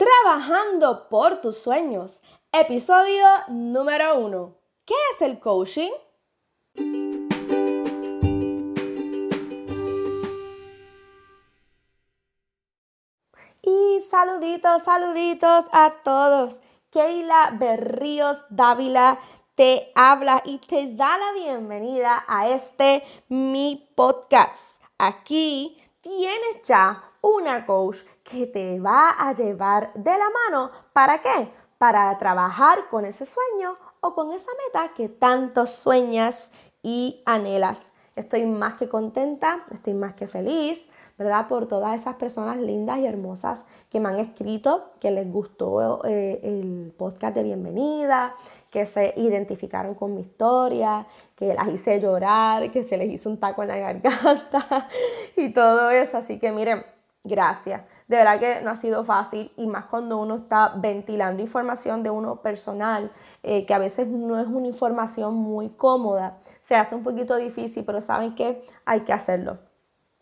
Trabajando por tus sueños, episodio número uno. ¿Qué es el coaching? Y saluditos, saluditos a todos. Keila Berríos Dávila te habla y te da la bienvenida a este mi podcast. Aquí tienes ya una coach que te va a llevar de la mano. ¿Para qué? Para trabajar con ese sueño o con esa meta que tanto sueñas y anhelas. Estoy más que contenta, estoy más que feliz, ¿verdad? Por todas esas personas lindas y hermosas que me han escrito, que les gustó eh, el podcast de bienvenida, que se identificaron con mi historia, que las hice llorar, que se les hizo un taco en la garganta y todo eso. Así que miren, gracias. De verdad que no ha sido fácil y más cuando uno está ventilando información de uno personal, eh, que a veces no es una información muy cómoda. Se hace un poquito difícil, pero saben que hay que hacerlo.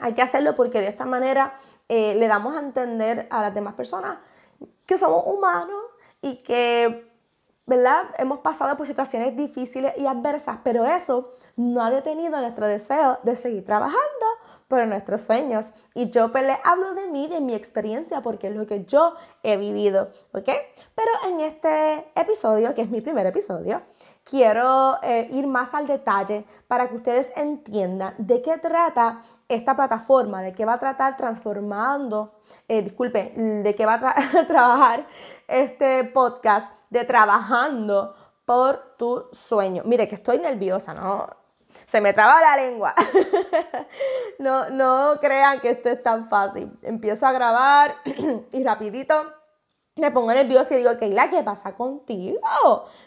Hay que hacerlo porque de esta manera eh, le damos a entender a las demás personas que somos humanos y que ¿verdad? Hemos pasado por situaciones difíciles y adversas, pero eso no ha detenido nuestro deseo de seguir trabajando por nuestros sueños. Y yo pues, le hablo de mí, de mi experiencia, porque es lo que yo he vivido, ¿ok? Pero en este episodio, que es mi primer episodio, quiero eh, ir más al detalle para que ustedes entiendan de qué trata esta plataforma, de qué va a tratar transformando, eh, disculpe, de qué va a trabajar este podcast de trabajando por tu sueño. Mire que estoy nerviosa, ¿no? Se me traba la lengua. no, no crean que esto es tan fácil. Empiezo a grabar y rapidito me pongo nerviosa y digo, Keila, ¿qué pasa contigo?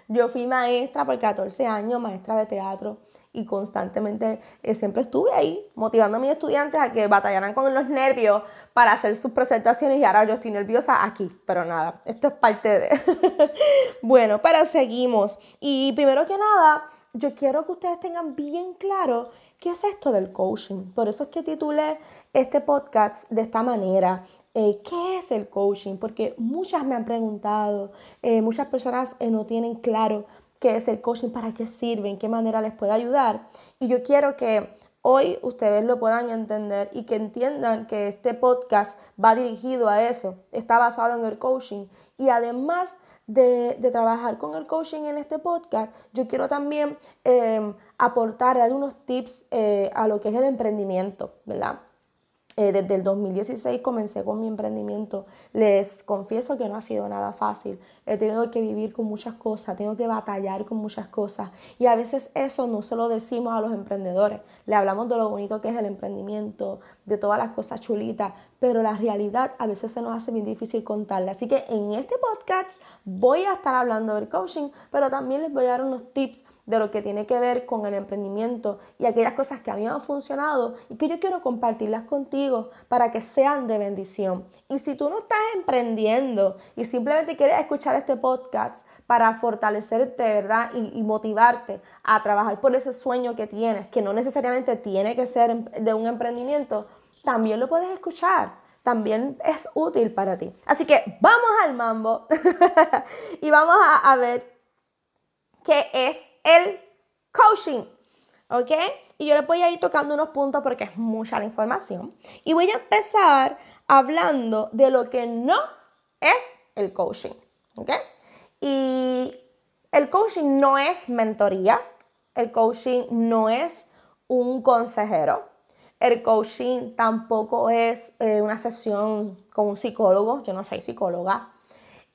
Yo fui maestra por 14 años, maestra de teatro y constantemente eh, siempre estuve ahí motivando a mis estudiantes a que batallaran con los nervios para hacer sus presentaciones y ahora yo estoy nerviosa aquí, pero nada, esto es parte de... bueno, pero seguimos. Y primero que nada, yo quiero que ustedes tengan bien claro qué es esto del coaching. Por eso es que titulé este podcast de esta manera. Eh, ¿Qué es el coaching? Porque muchas me han preguntado, eh, muchas personas eh, no tienen claro qué es el coaching, para qué sirve, en qué manera les puede ayudar. Y yo quiero que hoy ustedes lo puedan entender y que entiendan que este podcast va dirigido a eso, está basado en el coaching. Y además de, trabajar con el coaching en este podcast, yo quiero también eh, aportar, dar unos tips eh, a lo que es el emprendimiento, ¿verdad? Eh, desde el 2016 comencé con mi emprendimiento. Les confieso que no ha sido nada fácil. He tenido que vivir con muchas cosas, tengo que batallar con muchas cosas. Y a veces eso no se lo decimos a los emprendedores. Le hablamos de lo bonito que es el emprendimiento, de todas las cosas chulitas, pero la realidad a veces se nos hace bien difícil contarla. Así que en este podcast voy a estar hablando del coaching, pero también les voy a dar unos tips de lo que tiene que ver con el emprendimiento y aquellas cosas que a mí han funcionado y que yo quiero compartirlas contigo para que sean de bendición. Y si tú no estás emprendiendo y simplemente quieres escuchar este podcast para fortalecerte, ¿verdad? Y, motivarte a trabajar por ese sueño que tienes, que no necesariamente tiene que ser de un emprendimiento, también lo puedes escuchar también es útil para ti. Así que vamos al mambo y vamos a, ver qué es el coaching. ¿Ok? Y yo le voy a ir tocando unos puntos porque es mucha la información. Y voy a empezar hablando de lo que no es el coaching. ¿Ok? Y el coaching no es mentoría. El coaching no es un consejero. El coaching tampoco es eh, una sesión con un psicólogo. Yo no soy psicóloga.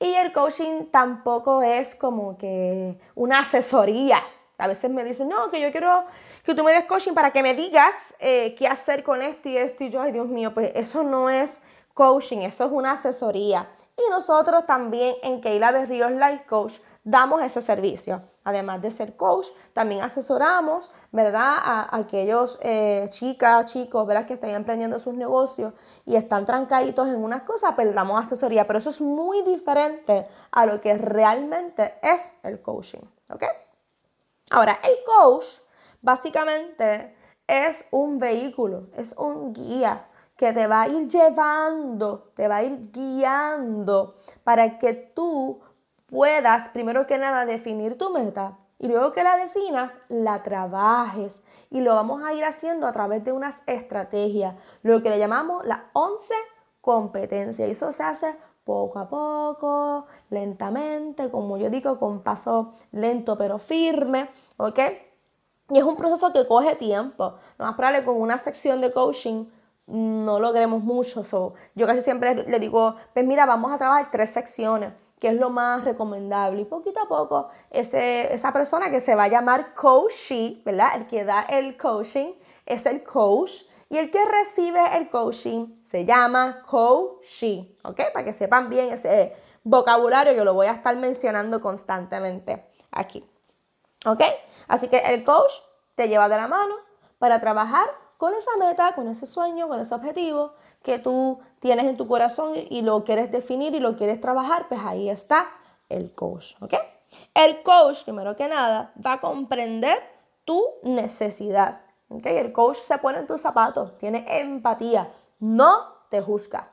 Y el coaching tampoco es como que una asesoría. A veces me dicen, no, que yo quiero que tú me des coaching para que me digas eh, qué hacer con esto y esto y yo, ay Dios mío, pues eso no es coaching, eso es una asesoría. Y nosotros también en Keila Berríos Life Coach damos ese servicio. Además de ser coach, también asesoramos, ¿verdad? A, aquellos eh, chicas, chicos, ¿verdad? Que están emprendiendo sus negocios y están trancaditos en unas cosas, pero pues damos asesoría. Pero eso es muy diferente a lo que realmente es el coaching, ¿ok? Ahora, el coach básicamente es un vehículo, es un guía que te va a ir llevando, te va a ir guiando para que tú puedas, primero que nada, definir tu meta y luego que la definas, la trabajes. Y lo vamos a ir haciendo a través de unas estrategias, lo que le llamamos las 11 competencias. Y eso se hace poco a poco, lentamente, como yo digo, con paso lento pero firme, ¿ok? Y es un proceso que coge tiempo. Lo más probable con una sección de coaching no logremos mucho. yo casi siempre le digo, pues mira, vamos a trabajar tres secciones, que es lo más recomendable. Y poquito a poco, ese, esa persona que se va a llamar coachee, ¿verdad? El que da el coaching es el coach. Y el que recibe el coaching se llama coachee, ¿ok? Para que sepan bien ese vocabulario, yo lo voy a estar mencionando constantemente aquí. ¿Ok? Así que el coach te lleva de la mano para trabajar con esa meta, con ese sueño, con ese objetivo que tú tienes en tu corazón y lo quieres definir y lo quieres trabajar, pues ahí está el coach, ¿ok? El coach, primero que nada, va a comprender tu necesidad, ¿ok? El coach se pone en tus zapatos, tiene empatía, no te juzga.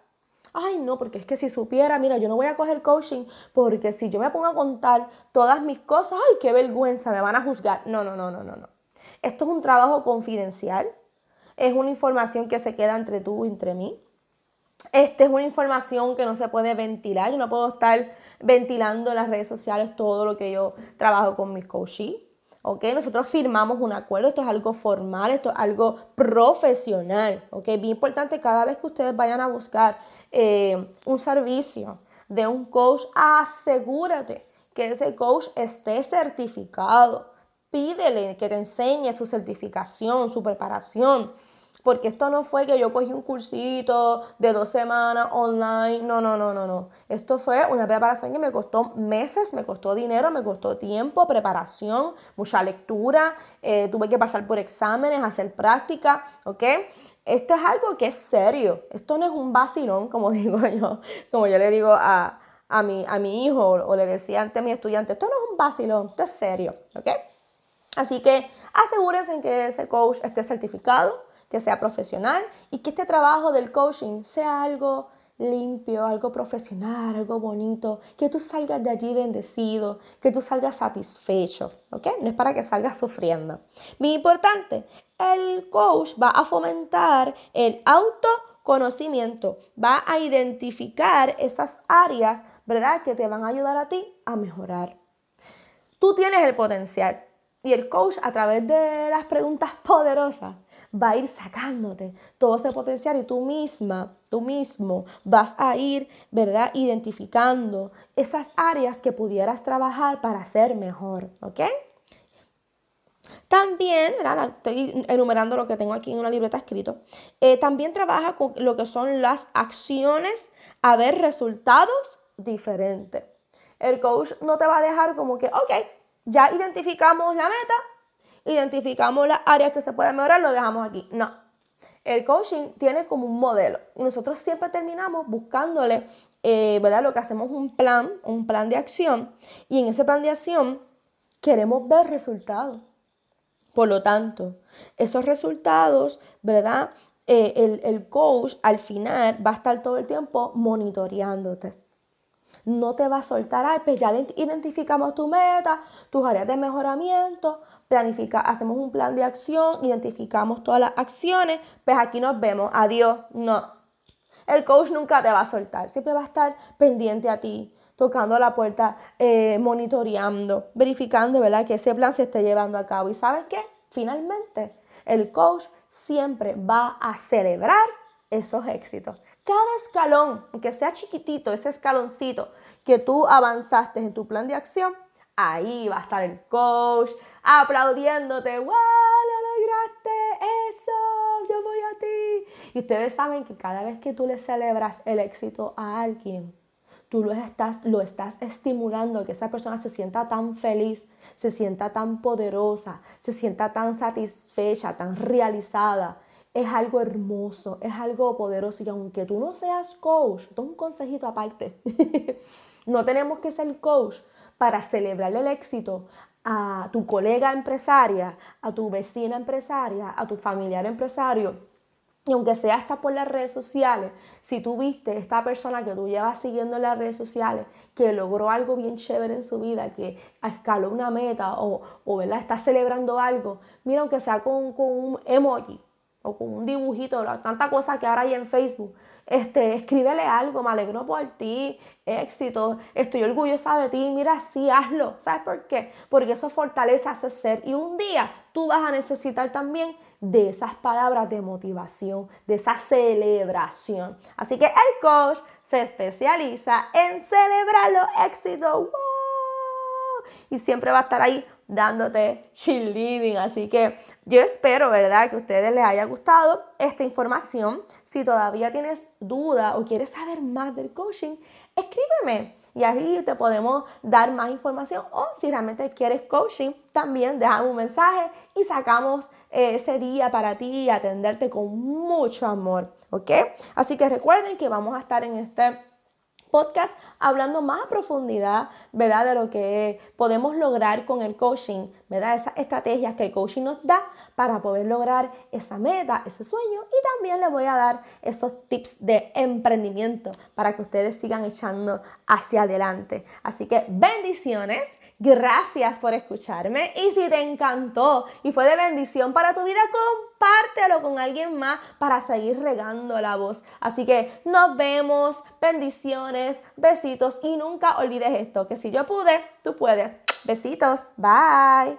Ay, no, porque es que si supiera, mira, yo no voy a coger coaching porque si yo me pongo a contar todas mis cosas, ay, qué vergüenza, me van a juzgar. No, no, no, no, no, no. Esto es un trabajo confidencial es una información que se queda entre tú y entre mí. Esta es una información que no se puede ventilar. Yo no puedo estar ventilando en las redes sociales todo lo que yo trabajo con mis coaches. ¿ok? Nosotros firmamos un acuerdo, esto es algo formal, esto es algo profesional, ¿ok? Bien importante cada vez que ustedes vayan a buscar eh, un servicio de un coach, asegúrate que ese coach esté certificado. Pídele que te enseñe su certificación, su preparación. Porque esto no fue que yo cogí un cursito de dos semanas online. No, no, no, no, no. Esto fue una preparación que me costó meses, me costó dinero, me costó tiempo, preparación, mucha lectura. Eh, tuve que pasar por exámenes, hacer práctica, ¿ok? Esto es algo que es serio. Esto no es un vacilón, como digo yo, como yo le digo a, mi, a mi hijo o le decía antes a mi estudiante. Esto no es un vacilón, esto es serio, ¿ok? Así que asegúrense en que ese coach esté certificado que sea profesional y que este trabajo del coaching sea algo limpio, algo profesional, algo bonito, que tú salgas de allí bendecido, que tú salgas satisfecho, ¿ok? No es para que salgas sufriendo. Muy importante, el coach va a fomentar el autoconocimiento, va a identificar esas áreas, ¿verdad? Que te van a ayudar a ti a mejorar. Tú tienes el potencial y el coach a través de las preguntas poderosas va a ir sacándote todo ese potencial y tú misma, tú mismo vas a ir, ¿verdad? Identificando esas áreas que pudieras trabajar para ser mejor, ¿ok? También, ¿verdad? estoy enumerando lo que tengo aquí en una libreta escrito, eh, también trabaja con lo que son las acciones a ver resultados diferentes. El coach no te va a dejar como que, ok, ya identificamos la meta, identificamos las áreas que se pueden mejorar, lo dejamos aquí. No. El coaching tiene como un modelo nosotros siempre terminamos buscándole, eh, ¿verdad? Lo que hacemos es un plan, un plan de acción y en ese plan de acción queremos ver resultados. Por lo tanto, esos resultados, ¿verdad? Eh, el, el coach al final va a estar todo el tiempo monitoreándote no te va a soltar, pues ya identificamos tu meta, tus áreas de mejoramiento, planifica, hacemos un plan de acción, identificamos todas las acciones, pues aquí nos vemos, adiós, no. El coach nunca te va a soltar, siempre va a estar pendiente a ti, tocando la puerta, eh, monitoreando, verificando, ¿verdad? Que ese plan se esté llevando a cabo. ¿Y sabes qué? Finalmente, el coach siempre va a celebrar esos éxitos. Cada escalón, aunque sea chiquitito, ese escaloncito que tú avanzaste en tu plan de acción, ahí va a estar el coach aplaudiéndote, ¡wow! ¡Lo lograste! ¡Eso! ¡Yo voy a ti! Y ustedes saben que cada vez que tú le celebras el éxito a alguien, tú lo estás, lo estás estimulando, que esa persona se sienta tan feliz, se sienta tan poderosa, se sienta tan satisfecha, tan realizada. Es algo hermoso, es algo poderoso y aunque tú no seas coach, un consejito aparte, no tenemos que ser coach para celebrar el éxito a tu colega empresaria, a tu vecina empresaria, a tu familiar empresario, Y aunque sea hasta por las redes sociales, si tú viste esta persona que tú llevas siguiendo en las redes sociales, que logró algo bien chévere en su vida, que escaló una meta o, o está celebrando algo, mira, aunque sea con, con un emoji o con un dibujito, tanta cosa que ahora hay en Facebook, este, escríbele algo, me alegro por ti, éxito, estoy orgullosa de ti, mira, sí, hazlo. ¿Sabes por qué? Porque eso fortalece a ese ser y un día tú vas a necesitar también de esas palabras de motivación, de esa celebración. Así que el coach se especializa en celebrar los éxitos. Y siempre va a estar ahí dándote cheerleading. Así que yo espero, ¿verdad?, que a ustedes les haya gustado esta información. Si todavía tienes duda o quieres saber más del coaching, escríbeme y así te podemos dar más información. O si realmente quieres coaching, también déjame un mensaje y sacamos eh, ese día para ti y atenderte con mucho amor. ¿Ok? Así que recuerden que vamos a estar en este podcast hablando más a profundidad, ¿verdad? De lo que podemos lograr con el coaching, ¿verdad? Esas estrategias que el coaching nos da para poder lograr esa meta, ese sueño y también les voy a dar esos tips de emprendimiento para que ustedes sigan echando hacia adelante. Así que bendiciones, gracias por escucharme y si te encantó y fue de bendición para tu vida, compártelo con alguien más para seguir regando la voz. Así que nos vemos, bendiciones, besitos y nunca olvides esto, que si yo pude, tú puedes. Besitos, bye.